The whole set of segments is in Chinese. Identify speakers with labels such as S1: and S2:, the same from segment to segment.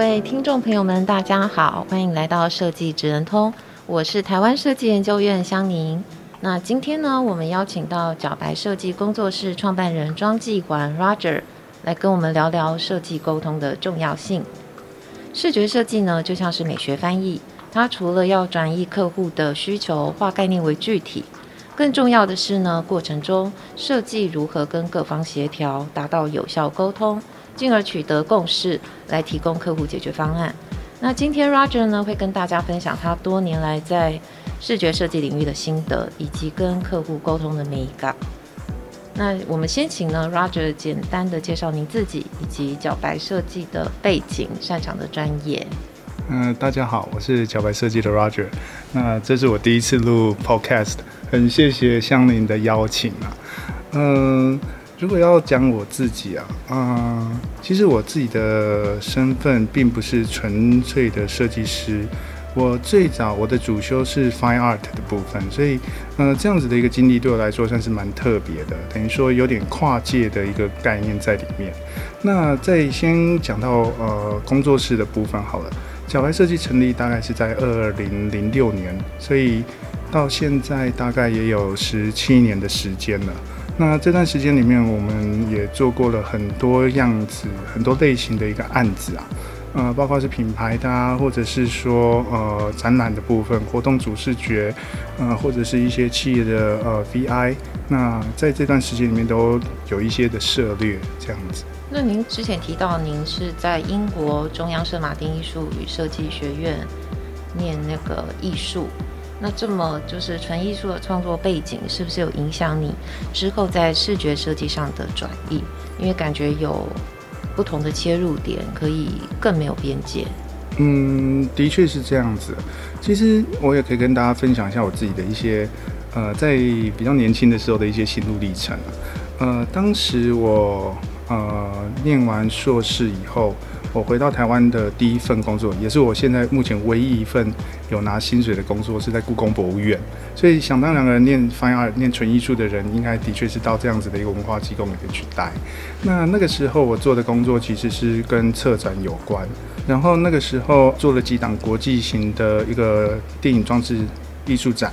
S1: 各位听众朋友们，大家好，欢迎来到设计职人通，我是台湾设计研究院香宁。那今天呢，我们邀请到角白设计工作室创办人庄继环 Roger 来跟我们聊聊设计沟通的重要性。视觉设计呢，就像是美学翻译，它除了要转译客户的需求，化概念为具体，更重要的是呢，过程中设计如何跟各方协调，达到有效沟通。进而取得共识，来提供客户解决方案。那今天 Roger 呢，会跟大家分享他多年来在视觉设计领域的心得，以及跟客户沟通的美感。那我们先请呢 Roger 简单的介绍您自己以及角白设计的背景、擅长的专业。
S2: 嗯、大家好，我是角白设计的 Roger。那这是我第一次录 Podcast，很谢谢香宁的邀请啊。嗯、如果要讲我自己啊，嗯、呃，其实我自己的身份并不是纯粹的设计师。我最早我的主修是 Fine Art 的部分，所以，呃，这样子的一个经历对我来说算是蛮特别的，等于说有点跨界的一个概念在里面。那再先讲到呃工作室的部分好了，小白设计成立大概是在二零零六年，所以到现在大概也有十七年的时间了。那这段时间里面，我们也做过了很多样子、很多类型的一个案子啊，呃，包括是品牌的啊，或者是说呃展览的部分、活动主视觉，呃，或者是一些企业的呃 VI。那在这段时间里面都有一些的涉猎这样子。
S1: 那您之前提到您是在英国中央圣马丁艺术与设计学院念那个艺术。那这么就是纯艺术的创作背景，是不是有影响你之后在视觉设计上的转移？因为感觉有不同的切入点，可以更没有边界。
S2: 嗯，的确是这样子。其实我也可以跟大家分享一下我自己的一些呃，在比较年轻的时候的一些心路历程。呃，当时我呃念完硕士以后。我回到台湾的第一份工作，也是我现在目前唯一一份有拿薪水的工作，是在故宫博物院。所以想当然了，念 Fine Art、念纯艺术的人，应该的确是到这样子的一个文化机构里面去待。那那个时候我做的工作其实是跟策展有关，然后那个时候做了几档国际型的一个电影装置艺术展，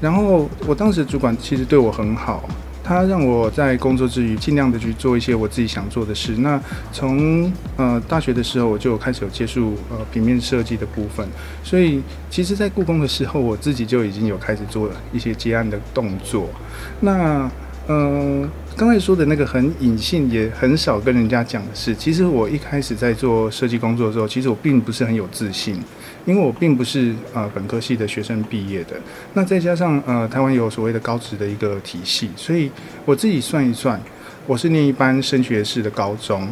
S2: 然后我当时主管其实对我很好。他让我在工作之余尽量的去做一些我自己想做的事。那从呃大学的时候我就开始有接触呃平面设计的部分，所以其实，在故宫的时候，我自己就已经有开始做了一些接案的动作。那呃，刚才说的那个很隐性，也很少跟人家讲的是，其实我一开始在做设计工作的时候，其实我并不是很有自信，因为我并不是呃本科系的学生毕业的。那再加上呃台湾有所谓的高职的一个体系，所以我自己算一算，我是念一般升学式的高中。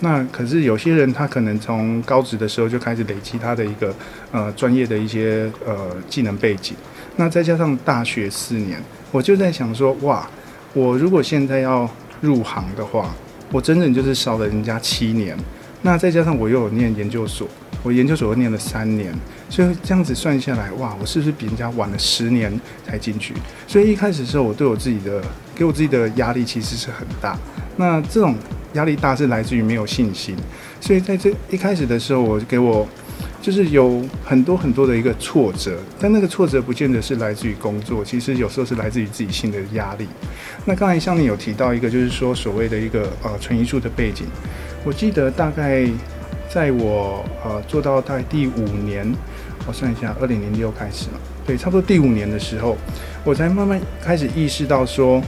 S2: 那可是有些人他可能从高职的时候就开始累积他的一个呃专业的一些呃技能背景。那再加上大学四年，我就在想说，哇。我如果现在要入行的话，我整整就是少了人家七年。那再加上我又有念研究所，我研究所念了三年，所以这样子算下来，哇，我是不是比人家晚了十年才进去？所以一开始的时候，我对我自己的，给我自己的压力其实是很大。那这种压力大是来自于没有信心。所以在这一开始的时候，我给我。就是有很多很多的一个挫折，但那个挫折不见得是来自于工作，其实有时候是来自于自己心的压力。那刚才像你有提到一个，就是说所谓的一个呃纯艺术的背景，我记得大概在我呃做到大概第五年，我算一下，二零零六开始嘛，对，差不多第五年的时候，我才慢慢开始意识到说，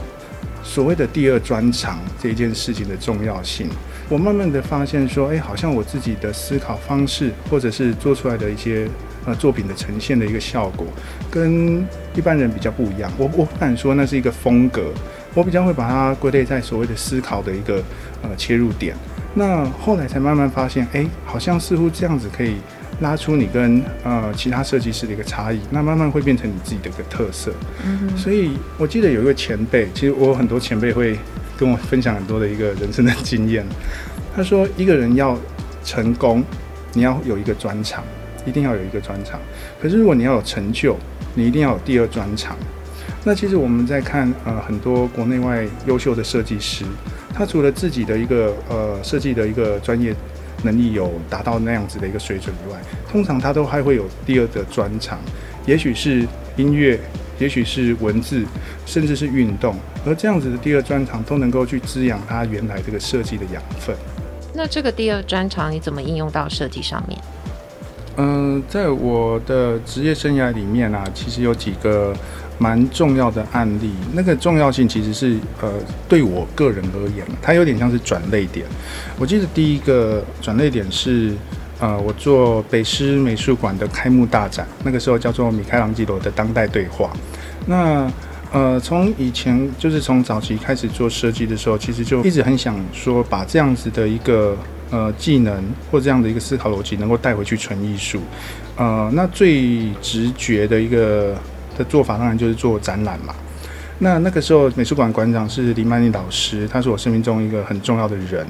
S2: 所谓的第二专长这件事情的重要性。我慢慢的发现说，哎，好像我自己的思考方式，或者是做出来的一些呃作品的呈现的一个效果，跟一般人比较不一样。我我不敢说那是一个风格，我比较会把它归类在所谓的思考的一个呃切入点。那后来才慢慢发现，哎，好像似乎这样子可以拉出你跟呃其他设计师的一个差异，那慢慢会变成你自己的一个特色。嗯。所以我记得有一个前辈，其实我有很多前辈会跟我分享很多的一个人生的经验。他说，一个人要成功，你要有一个专长，一定要有一个专长。可是如果你要有成就，你一定要有第二专长。那其实我们在看呃很多国内外优秀的设计师，他除了自己的一个呃设计的一个专业能力有达到那样子的一个水准以外，通常他都还会有第二的专长，也许是音乐，也许是文字，甚至是运动，而这样子的第二专长都能够去滋养他原来这个设计的养分。
S1: 那这个第二专长你怎么应用到设计上面？
S2: 嗯、呃，在我的职业生涯里面啊，其实有几个。蛮重要的案例，那个重要性其实是呃，对我个人而言，它有点像是转泪点。我记得第一个转泪点是呃，我做北师美术馆的开幕大展，那个时候叫做米开朗基罗的当代对话。那呃，从以前就是从早期开始做设计的时候，其实就一直很想说，把这样子的一个呃技能或这样的一个思考逻辑，能够带回去纯艺术。呃，那最直觉的一个。的做法当然就是做展览嘛。那那个时候美术馆馆长是林曼丽老师，他是我生命中一个很重要的人。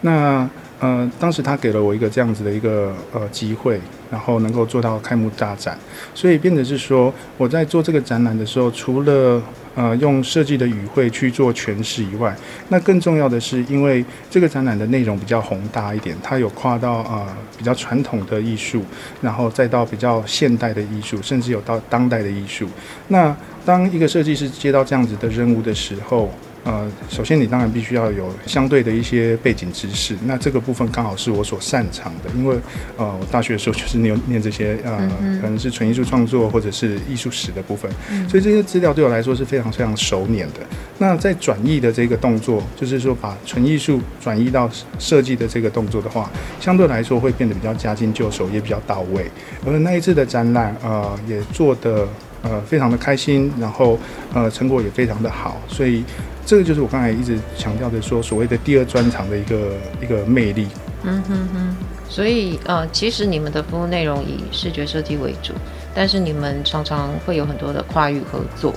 S2: 那呃，当时他给了我一个这样子的一个呃机会，然后能够做到开幕大展，所以变得是说我在做这个展览的时候，除了呃，用设计的语汇去做诠释以外，那更重要的是，因为这个展览的内容比较宏大一点，它有跨到呃比较传统的艺术，然后再到比较现代的艺术，甚至有到当代的艺术。那当一个设计师接到这样子的任务的时候，呃，首先你当然必须要有相对的一些背景知识，那这个部分刚好是我所擅长的，因为呃，我大学的时候就是念念这些呃，可能是纯艺术创作或者是艺术史的部分，所以这些资料对我来说是非常非常熟稔的。那在转译的这个动作，就是说把纯艺术转移到设计的这个动作的话，相对来说会变得比较驾轻就熟，也比较到位。而那一次的展览，呃，也做的呃非常的开心，然后呃成果也非常的好，所以。这个就是我刚才一直强调的，说所谓的第二专长的一个一个魅力。
S1: 嗯哼哼。所以呃，其实你们的服务内容以视觉设计为主，但是你们常常会有很多的跨域合作，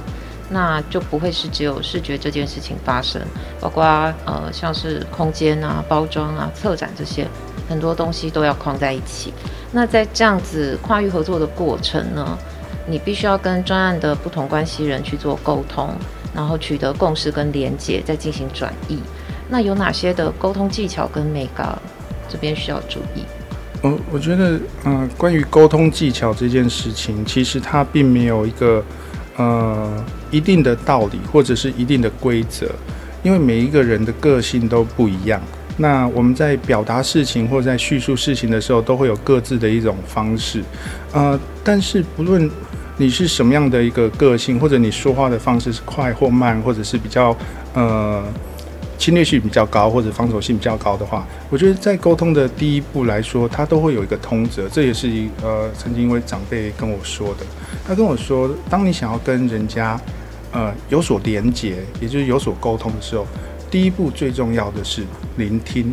S1: 那就不会是只有视觉这件事情发生，包括呃像是空间啊、包装啊、策展这些很多东西都要框在一起。那在这样子跨域合作的过程呢，你必须要跟专案的不同关系人去做沟通。然后取得共识跟连结，再进行转译。那有哪些的沟通技巧跟美感这边需要注意？
S2: 我我觉得，嗯、关于沟通技巧这件事情，其实它并没有一个呃一定的道理或者是一定的规则，因为每一个人的个性都不一样。那我们在表达事情或者在叙述事情的时候，都会有各自的一种方式。呃，但是不论。你是什么样的一个个性，或者你说话的方式是快或慢，或者是比较呃侵略性比较高，或者防守性比较高的话，我觉得在沟通的第一步来说，它都会有一个通则。这也是一呃曾经一位长辈跟我说的，他跟我说，当你想要跟人家呃有所连结，也就是有所沟通的时候，第一步最重要的是聆听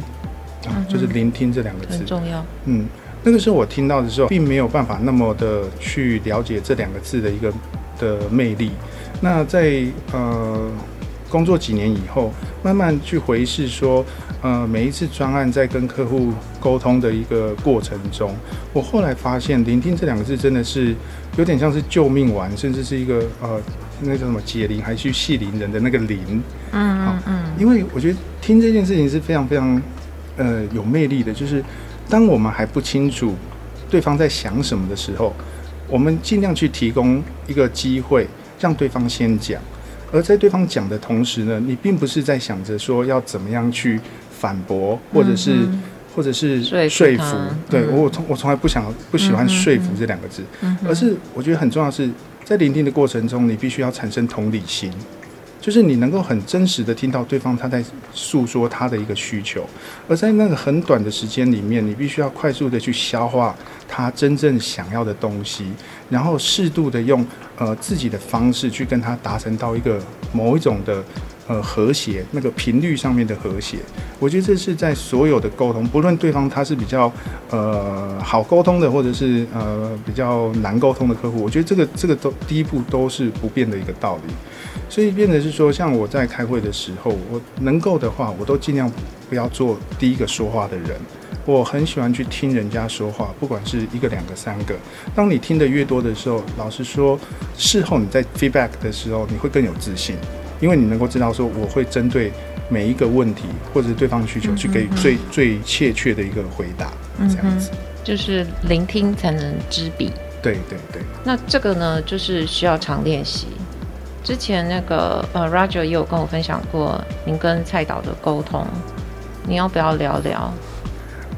S2: 啊，就是聆听这两个字
S1: 很重要，
S2: 嗯。那个时候我听到的时候，并没有办法那么的去了解这两个字的一个的魅力。那在呃工作几年以后，慢慢去回视说，呃每一次专案在跟客户沟通的一个过程中，我后来发现，聆听这两个字真的是有点像是救命丸，甚至是一个呃那叫什么解铃还须系铃人的那个铃。嗯嗯嗯。因为我觉得听这件事情是非常非常呃有魅力的，就是。当我们还不清楚对方在想什么的时候，我们尽量去提供一个机会，让对方先讲。而在对方讲的同时呢，你并不是在想着说要怎么样去反驳，或者是、嗯、或者是说服。对、嗯、我从我从来不想不喜欢说服这两个字，嗯、而是我觉得很重要的是在聆听的过程中，你必须要产生同理心。就是你能够很真实的听到对方他在诉说他的一个需求，而在那个很短的时间里面，你必须要快速的去消化他真正想要的东西，然后适度的用呃自己的方式去跟他达成到一个某一种的呃和谐，那个频率上面的和谐。我觉得这是在所有的沟通，不论对方他是比较呃好沟通的，或者是呃比较难沟通的客户，我觉得这个这个都第一步都是不变的一个道理。所以变得是说，像我在开会的时候，我能够的话，我都尽量不要做第一个说话的人。我很喜欢去听人家说话，不管是一个、两个、三个。当你听得越多的时候，老实说，事后你在 feedback 的时候，你会更有自信，因为你能够知道说，我会针对每一个问题或者是对方的需求，去给予最最切切的一个回答。这样子，
S1: 就是聆听才能知彼。
S2: 对对对。
S1: 那这个呢，就是需要常练习。之前那个呃，Roger 也有跟我分享过您跟蔡导的沟通，你要不要聊聊？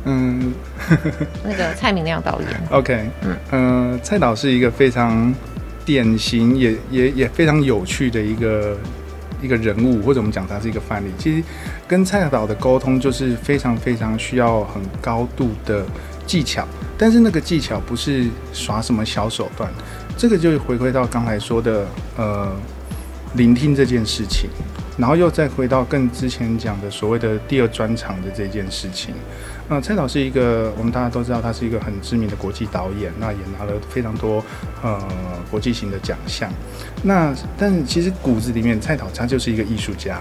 S2: 嗯，
S1: 那个蔡明亮导演
S2: ，OK，嗯，呃，蔡导是一个非常典型，也也也非常有趣的一个一个人物，或者我们讲他是一个范例。其实跟蔡导的沟通就是非常非常需要很高度的技巧，但是那个技巧不是耍什么小手段，这个就回归到刚才说的呃聆听这件事情，然后又再回到更之前讲的所谓的第二专场的这件事情。那蔡导是一个，我们大家都知道，他是一个很知名的国际导演，那也拿了非常多呃国际型的奖项。那但其实骨子里面，蔡导他就是一个艺术家，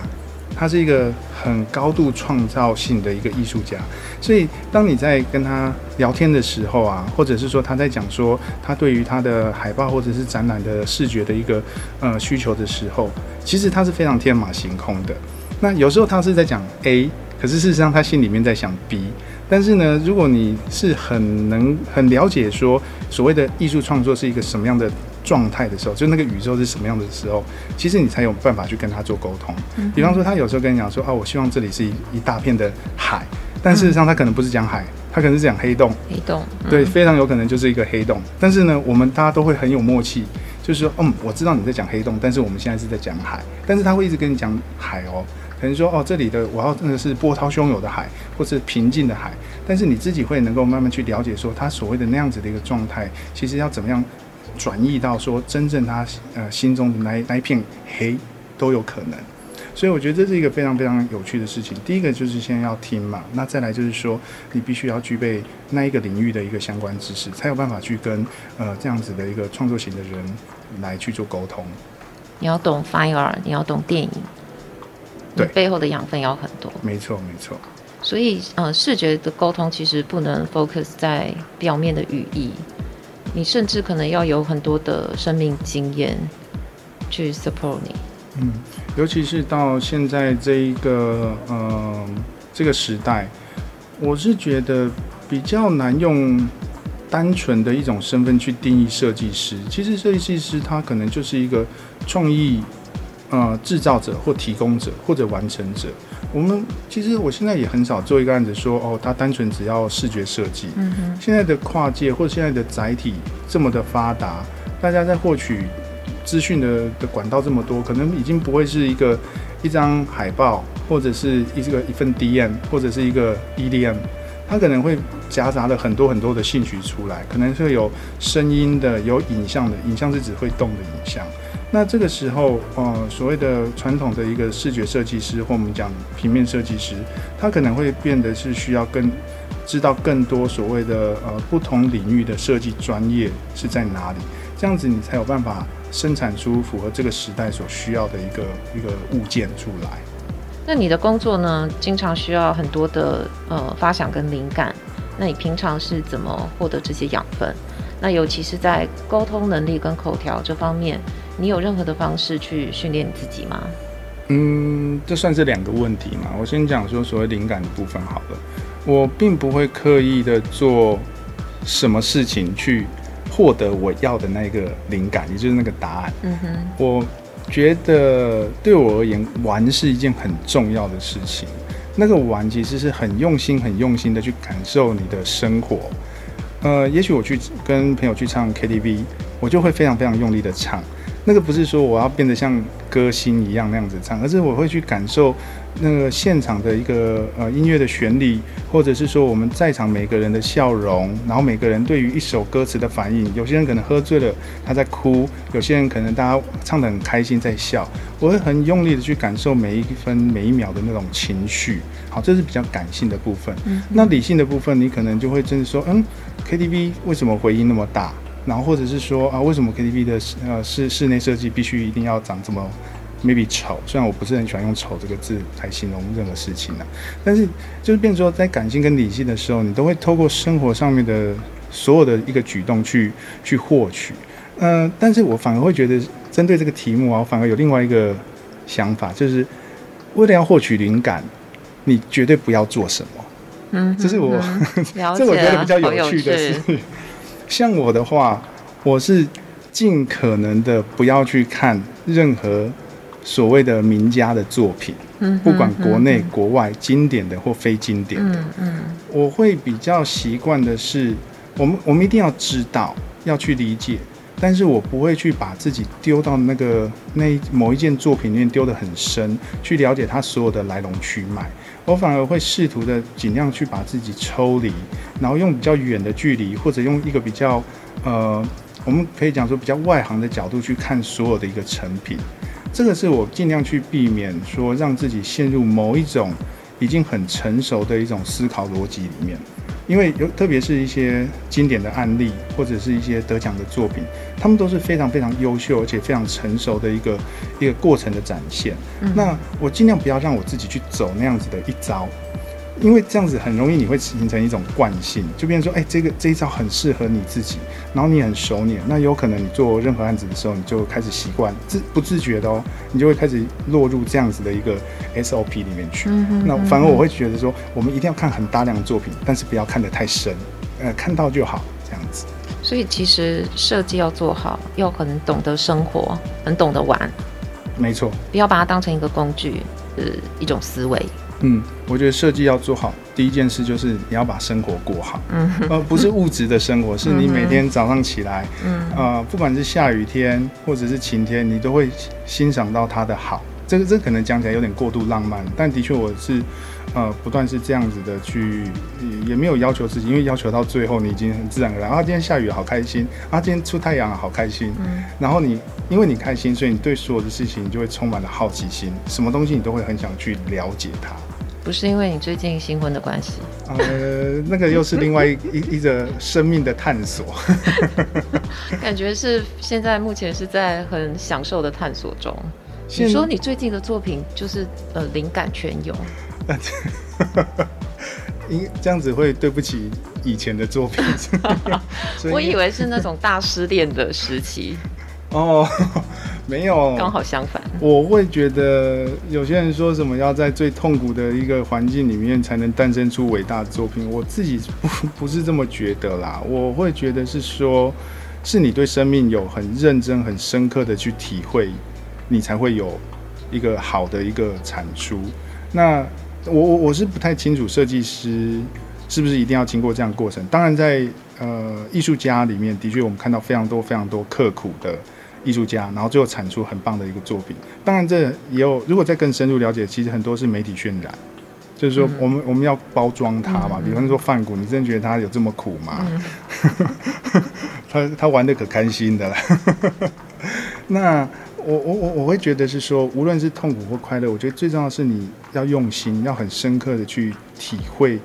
S2: 他是一个很高度创造性的一个艺术家。所以当你在跟他聊天的时候啊，或者是说他在讲说他对于他的海报或者是展览的视觉的一个呃需求的时候，其实他是非常天马行空的。那有时候他是在讲 A，可是事实上他心里面在想 B。但是呢，如果你是很能很了解说所谓的艺术创作是一个什么样的状态的时候，就那个宇宙是什么样的时候，其实你才有办法去跟他做沟通。比方说，他有时候跟你讲说，哦，我希望这里是一一大片的海，但事实上他可能不是讲海，他可能是讲黑洞。
S1: 黑洞，
S2: 对，非常有可能就是一个黑洞。但是呢，我们大家都会很有默契，就是说，嗯，我知道你在讲黑洞，但是我们现在是在讲海，但是他会一直跟你讲海哦。可能说哦，这里的我要真的是波涛汹涌的海，或是平静的海，但是你自己会能够慢慢去了解说，他所谓的那样子的一个状态，其实要怎么样转移到说真正他呃心中的那那一片黑都有可能。所以我觉得这是一个非常非常有趣的事情。第一个就是先要听嘛，那再来就是说你必须要具备那一个领域的一个相关知识，才有办法去跟呃这样子的一个创作型的人来去做沟通。
S1: 你要懂 fine art，你要懂电影。对，背后的养分要很多。
S2: 没错，没错。
S1: 所以，呃，视觉的沟通其实不能 focus 在表面的语义，你甚至可能要有很多的生命经验去 support 你。
S2: 嗯，尤其是到现在这一个，呃，这个时代，我是觉得比较难用单纯的一种身份去定义设计师。其实，设计师他可能就是一个创意。呃，制造者或提供者或者完成者，我们其实我现在也很少做一个案子说，哦，他单纯只要视觉设计。嗯哼。现在的跨界或者现在的载体这么的发达，大家在获取资讯的的管道这么多，可能已经不会是一个一张海报，或者是一这个一份 DM，或者是一个 EDM，它可能会夹杂了很多很多的兴趣出来，可能会有声音的，有影像的，影像是指会动的影像。那这个时候，呃，所谓的传统的一个视觉设计师，或我们讲平面设计师，他可能会变得是需要更知道更多所谓的呃不同领域的设计专业是在哪里，这样子你才有办法生产出符合这个时代所需要的一个一个物件出来。
S1: 那你的工作呢，经常需要很多的呃发想跟灵感，那你平常是怎么获得这些养分？那尤其是在沟通能力跟口条这方面。你有任何的方式去训练你自己吗？
S2: 嗯，这算是两个问题嘛。我先讲说所谓灵感的部分好了。我并不会刻意的做什么事情去获得我要的那个灵感，也就是那个答案。嗯哼。我觉得对我而言，玩是一件很重要的事情。那个玩其实是很用心、很用心的去感受你的生活。呃，也许我去跟朋友去唱 KTV，我就会非常非常用力的唱。那个不是说我要变得像歌星一样那样子唱，而是我会去感受那个现场的一个呃音乐的旋律，或者是说我们在场每个人的笑容，然后每个人对于一首歌词的反应。有些人可能喝醉了，他在哭；有些人可能大家唱得很开心，在笑。我会很用力的去感受每一分每一秒的那种情绪。好，这是比较感性的部分。那理性的部分，你可能就会真的说，嗯，KTV 为什么回音那么大？然后或者是说啊，为什么 KTV 的呃室室内设计必须一定要长这么 maybe 丑？虽然我不是很喜欢用“丑”这个字来形容任何事情呢、啊，但是就是变成说，在感性跟理性的时候，你都会透过生活上面的所有的一个举动去去获取。嗯、呃，但是我反而会觉得，针对这个题目啊，我反而有另外一个想法，就是为了要获取灵感，你绝对不要做什么。嗯，这是我，这我觉得比较有趣的是。像我的话，我是尽可能的不要去看任何所谓的名家的作品，嗯，不管国内国外经典的或非经典的，嗯，我会比较习惯的是，我们我们一定要知道，要去理解，但是我不会去把自己丢到那个那某一件作品里面丢得很深，去了解它所有的来龙去脉。我反而会试图的尽量去把自己抽离，然后用比较远的距离，或者用一个比较呃，我们可以讲说比较外行的角度去看所有的一个成品。这个是我尽量去避免说让自己陷入某一种已经很成熟的一种思考逻辑里面。因为有，特别是一些经典的案例，或者是一些得奖的作品，他们都是非常非常优秀，而且非常成熟的一个一个过程的展现。嗯。那我尽量不要让我自己去走那样子的一招。因为这样子很容易，你会形成一种惯性，就变成说，哎、欸，这个这一招很适合你自己，然后你很熟练，那有可能你做任何案子的时候，你就开始习惯，自不自觉的哦，你就会开始落入这样子的一个 SOP 里面去。嗯哼嗯哼。那反而我会觉得说，我们一定要看很大量的作品，但是不要看得太深，呃，看到就好，这样子。
S1: 所以其实设计要做好，要很懂得生活，很懂得玩。
S2: 没错。
S1: 不要把它当成一个工具，是一种思维。
S2: 嗯，我觉得设计要做好，第一件事就是你要把生活过好，嗯，呃，不是物质的生活，是你每天早上起来，嗯，呃，不管是下雨天或者是晴天，你都会欣赏到它的好。这个这可能讲起来有点过度浪漫，但的确我是。呃，不断是这样子的去，也没有要求自己，因为要求到最后，你已经很自然而然。啊，今天下雨好开心，啊，今天出太阳好开心。嗯。然后你，因为你开心，所以你对所有的事情你就会充满了好奇心，什么东西你都会很想去了解它。
S1: 不是因为你最近新婚的关系。
S2: 呃，那个又是另外一 一一个生命的探索。
S1: 感觉是现在目前是在很享受的探索中。你说你最近的作品就是呃灵感全有。
S2: 因这样子会对不起以前的作品。
S1: 我以为是那种大失恋的时期。
S2: 哦，没有，
S1: 刚好相反。
S2: 我会觉得有些人说什么要在最痛苦的一个环境里面才能诞生出伟大的作品，我自己不 不是这么觉得啦。我会觉得是说，是你对生命有很认真、很深刻的去体会，你才会有一个好的一个产出。那。我我我是不太清楚设计师是不是一定要经过这样的过程。当然在，在呃艺术家里面，的确我们看到非常多非常多刻苦的艺术家，然后最后产出很棒的一个作品。当然这也有，如果再更深入了解，其实很多是媒体渲染，就是说我们、嗯、我们要包装它嘛。比方说范谷，你真的觉得他有这么苦吗？嗯、他他玩的可开心的了。那。我我我我会觉得是说，无论是痛苦或快乐，我觉得最重要的是你要用心，要很深刻的去体会，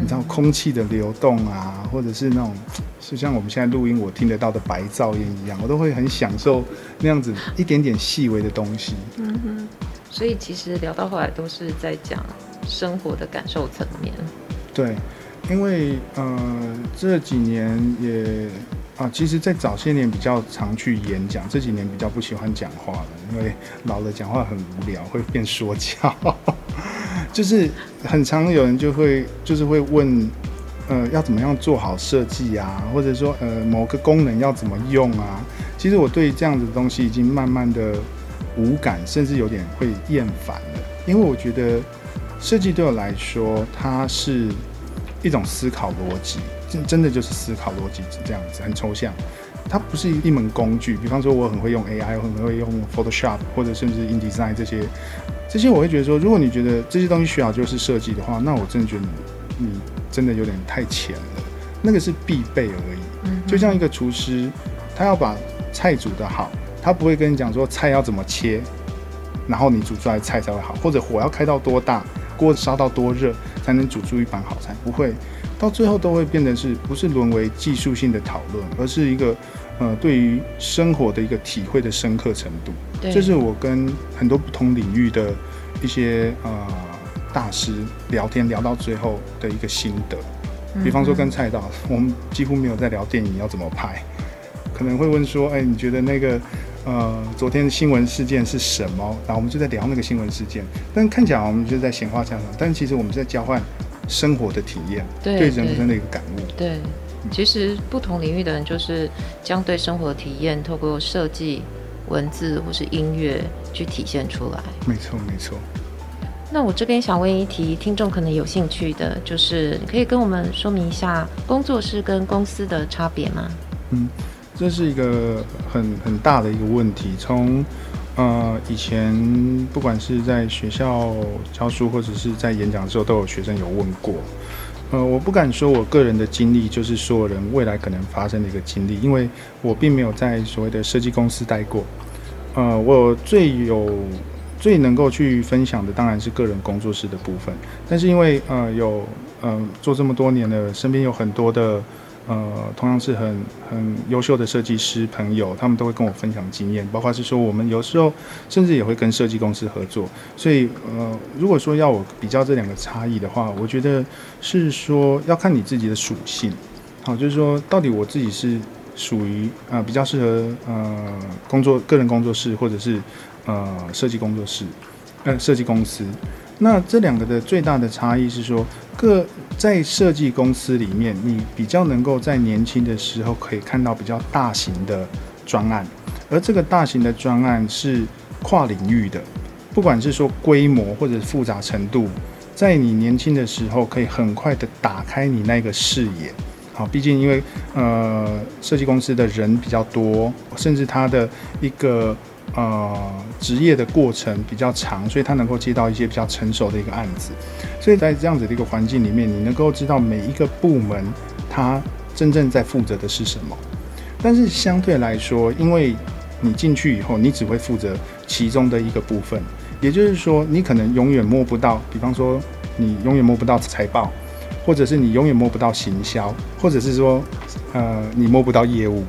S2: 你知道空气的流动啊，或者是那种，就像我们现在录音我听得到的白噪音一样，我都会很享受那样子一点点细微的东西。
S1: 嗯哼，所以其实聊到后来都是在讲生活的感受层面。
S2: 对，因为呃这几年也。啊，其实，在早些年比较常去演讲，这几年比较不喜欢讲话了，因为老了讲话很无聊，会变说教。就是很常有人就会，就是会问，呃，要怎么样做好设计啊，或者说，呃，某个功能要怎么用啊？其实我对这样子的东西已经慢慢的无感，甚至有点会厌烦了，因为我觉得设计对我来说，它是一种思考逻辑。真的就是思考逻辑这样子，很抽象。它不是一门工具。比方说，我很会用 AI，我很会用 Photoshop，或者甚至 InDesign 这些，这些我会觉得说，如果你觉得这些东西需要就是设计的话，那我真的觉得你，你真的有点太浅了。那个是必备而已。就像一个厨师，他要把菜煮得好，他不会跟你讲说菜要怎么切，然后你煮出来的菜才会好，或者火要开到多大，锅烧到多热才能煮出一盘好菜，不会。到最后都会变得是不是沦为技术性的讨论，而是一个呃对于生活的一个体会的深刻程度。对，这是我跟很多不同领域的一些呃大师聊天聊到最后的一个心得。比方说跟蔡导，我们几乎没有在聊电影要怎么拍，可能会问说，哎，你觉得那个呃昨天的新闻事件是什么？然后我们就在聊那个新闻事件，但看起来我们就在闲话家常，但其实我们在交换生活的体验，对，对人生的一个感悟。
S1: 对，对其实不同领域的人就是将对生活体验透过设计、文字或是音乐去体现出来。
S2: 没错，没错。
S1: 那我这边想问一题，听众可能有兴趣的，就是你可以跟我们说明一下工作室跟公司的差别吗？
S2: 嗯，这是一个很很大的一个问题。从呃以前不管是在学校教书或者是在演讲的时候，都有学生有问过。呃，我不敢说我个人的经历就是所有人未来可能发生的一个经历，因为我并没有在所谓的设计公司待过。呃，我最有。最能够去分享的当然是个人工作室的部分，但是因为呃有呃做这么多年了，身边有很多的呃同样是很很优秀的设计师朋友，他们都会跟我分享经验，包括是说我们有时候甚至也会跟设计公司合作，所以呃如果说要我比较这两个差异的话，我觉得是说要看你自己的属性，好，就是说到底我自己是属于呃比较适合呃工作个人工作室或者是。呃，设计工作室，呃，设计公司，那这两个的最大的差异是说，各在设计公司里面，你比较能够在年轻的时候可以看到比较大型的专案，而这个大型的专案是跨领域的，不管是说规模或者复杂程度，在你年轻的时候可以很快的打开你那个视野。好，毕竟因为呃，设计公司的人比较多，甚至他的一个。呃，职业的过程比较长，所以他能够接到一些比较成熟的一个案子。所以在这样子的一个环境里面，你能够知道每一个部门他真正在负责的是什么。但是相对来说，因为你进去以后，你只会负责其中的一个部分，也就是说，你可能永远摸不到，比方说，你永远摸不到财报，或者是你永远摸不到行销，或者是说，呃，你摸不到业务。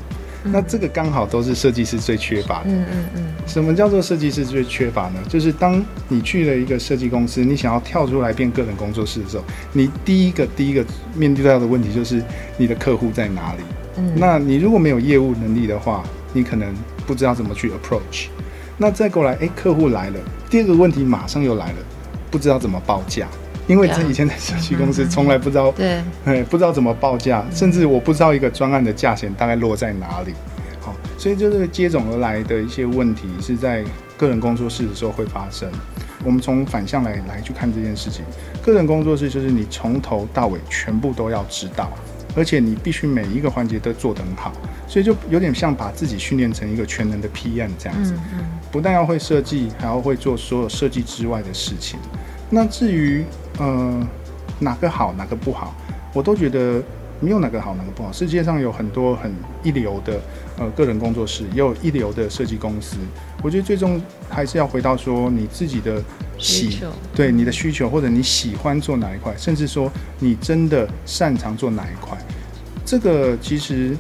S2: 那这个刚好都是设计师最缺乏的。嗯嗯嗯。什么叫做设计师最缺乏呢？就是当你去了一个设计公司，你想要跳出来变个人工作室的时候，你第一个第一个面对到的问题就是你的客户在哪里？嗯。那你如果没有业务能力的话，你可能不知道怎么去 approach。那再过来，哎，客户来了，第二个问题马上又来了，不知道怎么报价。因为在以前的设计公司从来不知道，对，哎，不知道怎么报价，甚至我不知道一个专案的价钱大概落在哪里，好，所以就是接踵而来的一些问题是在个人工作室的时候会发生。我们从反向来来去看这件事情，个人工作室就是你从头到尾全部都要知道，而且你必须每一个环节都做得很好，所以就有点像把自己训练成一个全能的 PM 这样子，不但要会设计，还要会做所有设计之外的事情。那至于呃，哪个好，哪个不好，我都觉得没有哪个好，哪个不好。世界上有很多很一流的呃个人工作室，也有一流的设计公司。我觉得最终还是要回到说你自己的喜，对你的需求，或者你喜欢做哪一块，甚至说你真的擅长做哪一块。这个其实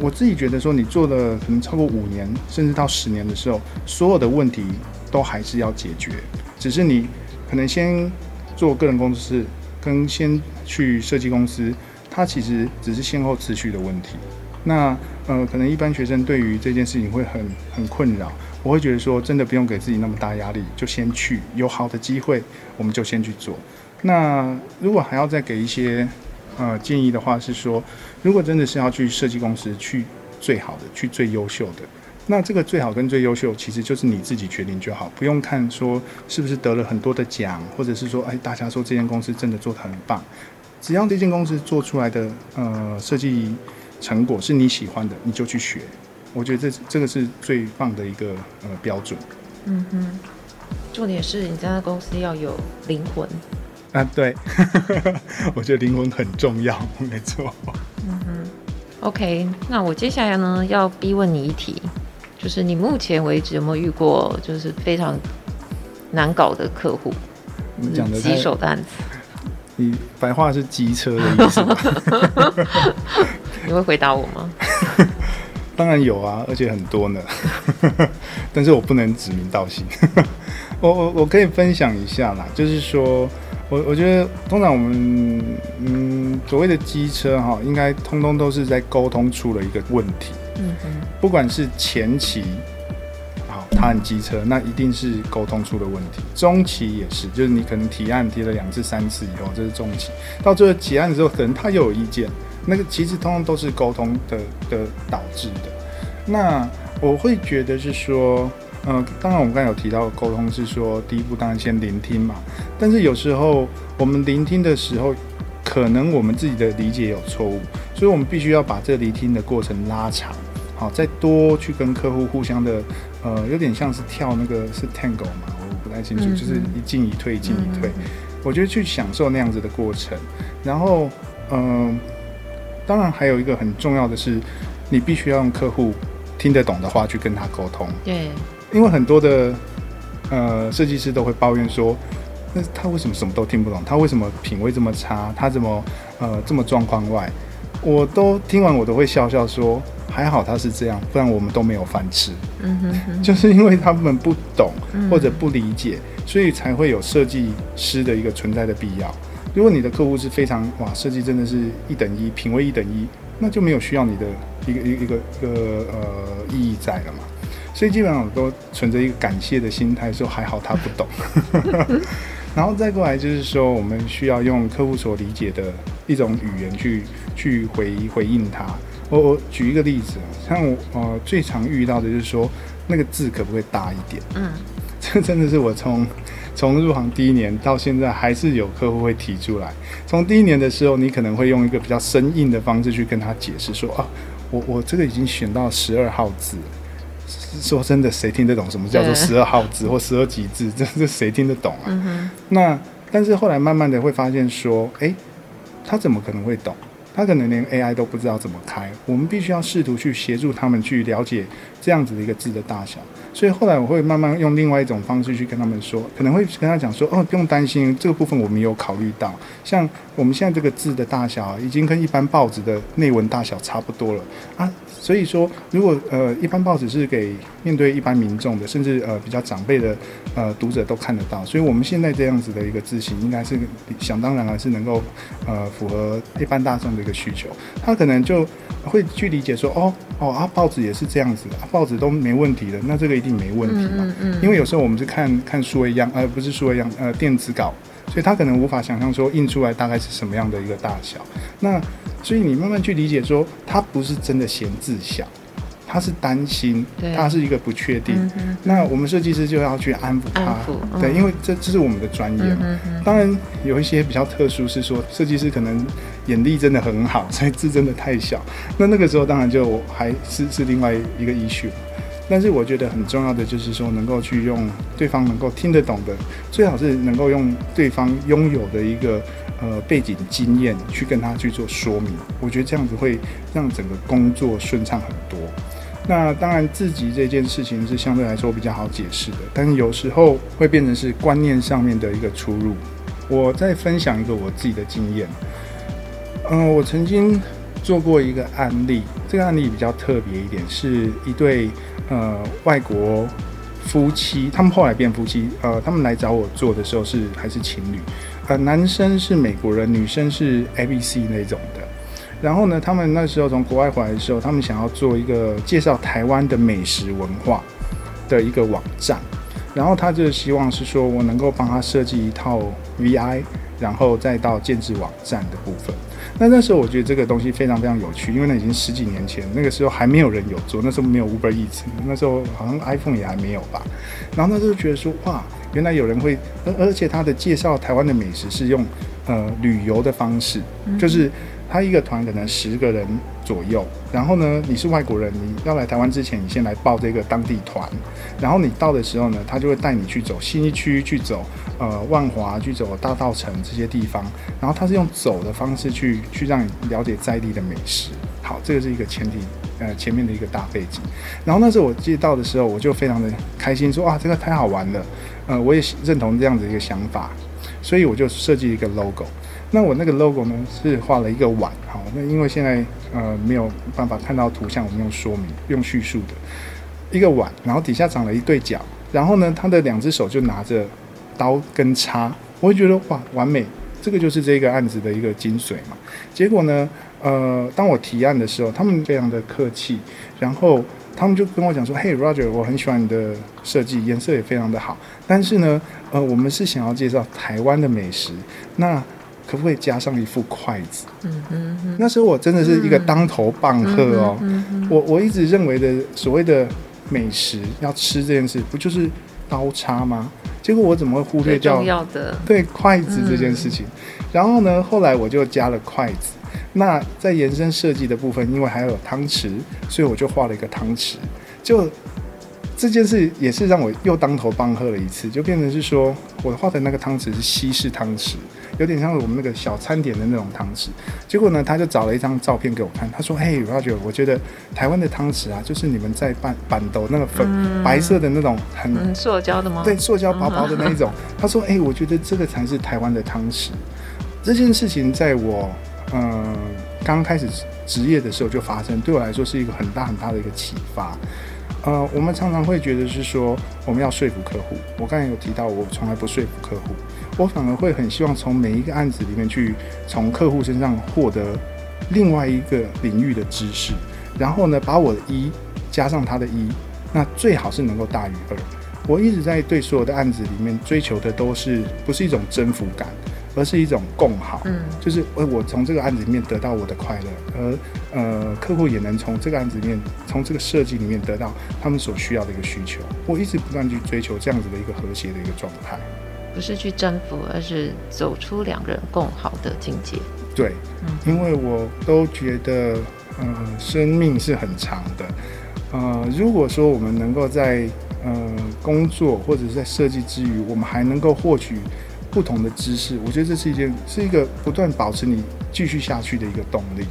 S2: 我自己觉得说，你做了可能超过五年，甚至到十年的时候，所有的问题都还是要解决，只是你可能先。做个人工作室跟先去设计公司，它其实只是先后次序的问题。那呃，可能一般学生对于这件事情会很很困扰。我会觉得说，真的不用给自己那么大压力，就先去，有好的机会我们就先去做。那如果还要再给一些呃建议的话，是说，如果真的是要去设计公司，去最好的，去最优秀的。那这个最好跟最优秀，其实就是你自己决定就好，不用看说是不是得了很多的奖，或者是说，哎，大家说这间公司真的做得很棒。只要这间公司做出来的呃设计成果是你喜欢的，你就去学。我觉得这这个是最棒的一个呃标准。
S1: 嗯哼，重点是你在公司要有灵魂。
S2: 啊，对，我觉得灵魂很重要，没错。
S1: 嗯哼，OK，那我接下来呢要逼问你一题，就是你目前为止有没有遇过就是非常难搞的客户？
S2: 你讲的
S1: 棘手的案子。
S2: 你白话是机车的意思吗？
S1: 你会回答我吗？
S2: 当然有啊，而且很多呢。但是我不能指名道姓。我我我可以分享一下啦，就是说我我觉得通常我们嗯所谓的机车哈，应该通通都是在沟通出了一个问题。嗯嗯。不管是前期。他很机车，那一定是沟通出了问题。中期也是，就是你可能提案提了两次、三次以后，这是中期。到最后结案的时候，可能他又有意见，那个其实通通都是沟通的的导致的。那我会觉得是说，嗯、当然我们刚才有提到沟通是说，第一步当然先聆听嘛。但是有时候我们聆听的时候，可能我们自己的理解有错误，所以我们必须要把这聆听的过程拉长。好，再多去跟客户互相的，呃，有点像是跳那个是 tango 嘛，我不太清楚，就是一进一退，一进一退。我觉得去享受那样子的过程，然后，嗯、当然还有一个很重要的是，你必须要用客户听得懂的话去跟他沟通。对，因为很多的呃设计师都会抱怨说，那他为什么什么都听不懂？他为什么品味这么差？他怎么呃这么状况外？我都听完，我都会笑笑说。还好他是这样，不然我们都没有饭吃。嗯哼哼，就是因为他们不懂或者不理解，嗯、所以才会有设计师的一个存在的必要。如果你的客户是非常哇，设计真的是一等一，品味一等一，那就没有需要你的一个一个一个一个呃意义在了嘛。所以基本上我都存着一个感谢的心态，说还好他不懂。然后再过来就是说，我们需要用客户所理解的一种语言去去回回应他。我我举一个例子，像我呃最常遇到的就是说，那个字可不可以大一点？嗯，这真的是我从从入行第一年到现在，还是有客户会提出来。从第一年的时候，你可能会用一个比较生硬的方式去跟他解释说啊，我我这个已经选到十二号字。说真的，谁听得懂什么叫做十二号字或十二级字？这这谁听得懂啊？嗯。那但是后来慢慢的会发现说，诶，他怎么可能会懂？他可能连 AI 都不知道怎么开，我们必须要试图去协助他们去了解这样子的一个字的大小。所以后来我会慢慢用另外一种方式去跟他们说，可能会跟他讲说，哦，不用担心，这个部分我们有考虑到。像我们现在这个字的大小，已经跟一般报纸的内文大小差不多了啊。所以说，如果呃一般报纸是给面对一般民众的，甚至呃比较长辈的呃读者都看得到，所以我们现在这样子的一个字型，应该是想当然还是能够呃符合一般大众的一个需求。他可能就会去理解说，哦哦啊报纸也是这样子的，啊，报纸都没问题的，那这个一定没问题嘛。嗯嗯嗯。因为有时候我们是看看书一样，呃不是数位样，呃电子稿，所以他可能无法想象说印出来大概是什么样的一个大小。那所以你慢慢去理解，说他不是真的嫌字小，他是担心，他是一个不确定。嗯、那我们设计师就要去安抚他，对，因为这这是我们的专业嘛。当然有一些比较特殊，是说设计师可能眼力真的很好，所以字真的太小。那那个时候当然就还是是另外一个 issue。但是我觉得很重要的就是说，能够去用对方能够听得懂的，最好是能够用对方拥有的一个。呃，背景经验去跟他去做说明，我觉得这样子会让整个工作顺畅很多。那当然，自己这件事情是相对来说比较好解释的，但是有时候会变成是观念上面的一个出入。我再分享一个我自己的经验。嗯、我曾经做过一个案例，这个案例比较特别一点，是一对呃外国夫妻，他们后来变夫妻。呃，他们来找我做的时候是还是情侣。呃，男生是美国人，女生是 ABC 那种的。然后呢，他们那时候从国外回来的时候，他们想要做一个介绍台湾的美食文化的一个网站。然后他就希望是说我能够帮他设计一套 VI，然后再到建置网站的部分。那那时候我觉得这个东西非常非常有趣，因为那已经十几年前，那个时候还没有人有做，那时候没有 Uber Eats，那时候好像 iPhone 也还没有吧。然后那时候觉得说哇。原来有人会，而而且他的介绍台湾的美食是用呃旅游的方式，就是他一个团可能十个人左右，然后呢，你是外国人，你要来台湾之前，你先来报这个当地团，然后你到的时候呢，他就会带你去走新一区，去走呃万华，去走大道城这些地方，然后他是用走的方式去去让你了解在地的美食。好，这个是一个前提，呃，前面的一个大背景。然后那时候我接到的时候，我就非常的开心，说哇，这个太好玩了，呃，我也认同这样子一个想法，所以我就设计一个 logo。那我那个 logo 呢，是画了一个碗，好，那因为现在呃没有办法看到图像，我们用说明用叙述的一个碗，然后底下长了一对角，然后呢，他的两只手就拿着刀跟叉，我会觉得哇，完美，这个就是这个案子的一个精髓嘛。结果呢，呃，当我提案的时候，他们非常的客气，然后他们就跟我讲说，嘿，Roger，我很喜欢你的设计，颜色也非常的好，但是呢，呃，我们是想要介绍台湾的美食，那。可不可以加上一副筷子？嗯嗯嗯。那时候我真的是一个当头棒喝哦。嗯嗯、我我一直认为的所谓的美食要吃这件事，不就是刀叉吗？结果我怎么会忽略掉重要的对筷子这件事情？嗯、然后呢，后来我就加了筷子。那在延伸设计的部分，因为还有汤匙，所以我就画了一个汤匙。就这件事也是让我又当头棒喝了一次，就变成是说我画的那个汤匙是西式汤匙。有点像我们那个小餐点的那种汤匙，结果呢，他就找了一张照片给我看，他说：“嘿，Roger，我觉得台湾的汤匙啊，就是你们在板板豆那个粉、嗯、白色的那种很、
S1: 嗯、塑胶的吗？
S2: 对，塑胶薄薄的那一种。嗯”他说：“哎，我觉得这个才是台湾的汤匙。”这件事情在我嗯、呃、刚开始职业的时候就发生，对我来说是一个很大很大的一个启发。呃，我们常常会觉得是说我们要说服客户。我刚才有提到，我从来不说服客户。我反而会很希望从每一个案子里面去从客户身上获得另外一个领域的知识，然后呢，把我的一加上他的一，那最好是能够大于二。我一直在对所有的案子里面追求的都是不是一种征服感，而是一种共好。嗯，就是呃，我从这个案子里面得到我的快乐，而呃，客户也能从这个案子里面，从这个设计里面得到他们所需要的一个需求。我一直不断去追求这样子的一个和谐的一个状态。
S1: 不是去征服，而是走出两个人共好的境界。
S2: 对，嗯，因为我都觉得，呃，生命是很长的。呃，如果说我们能够在呃工作或者是在设计之余，我们还能够获取不同的知识，我觉得这是一件是一个不断保持你继续下去的一个动力。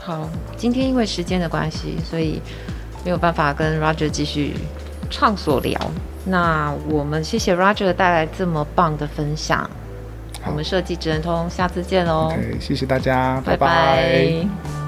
S1: 好，今天因为时间的关系，所以没有办法跟 Roger 继续畅所聊。那我们谢谢 Roger 带来这么棒的分享，我们设计职能通下次见喽。
S2: OK，谢谢大家，拜拜。
S1: 拜拜。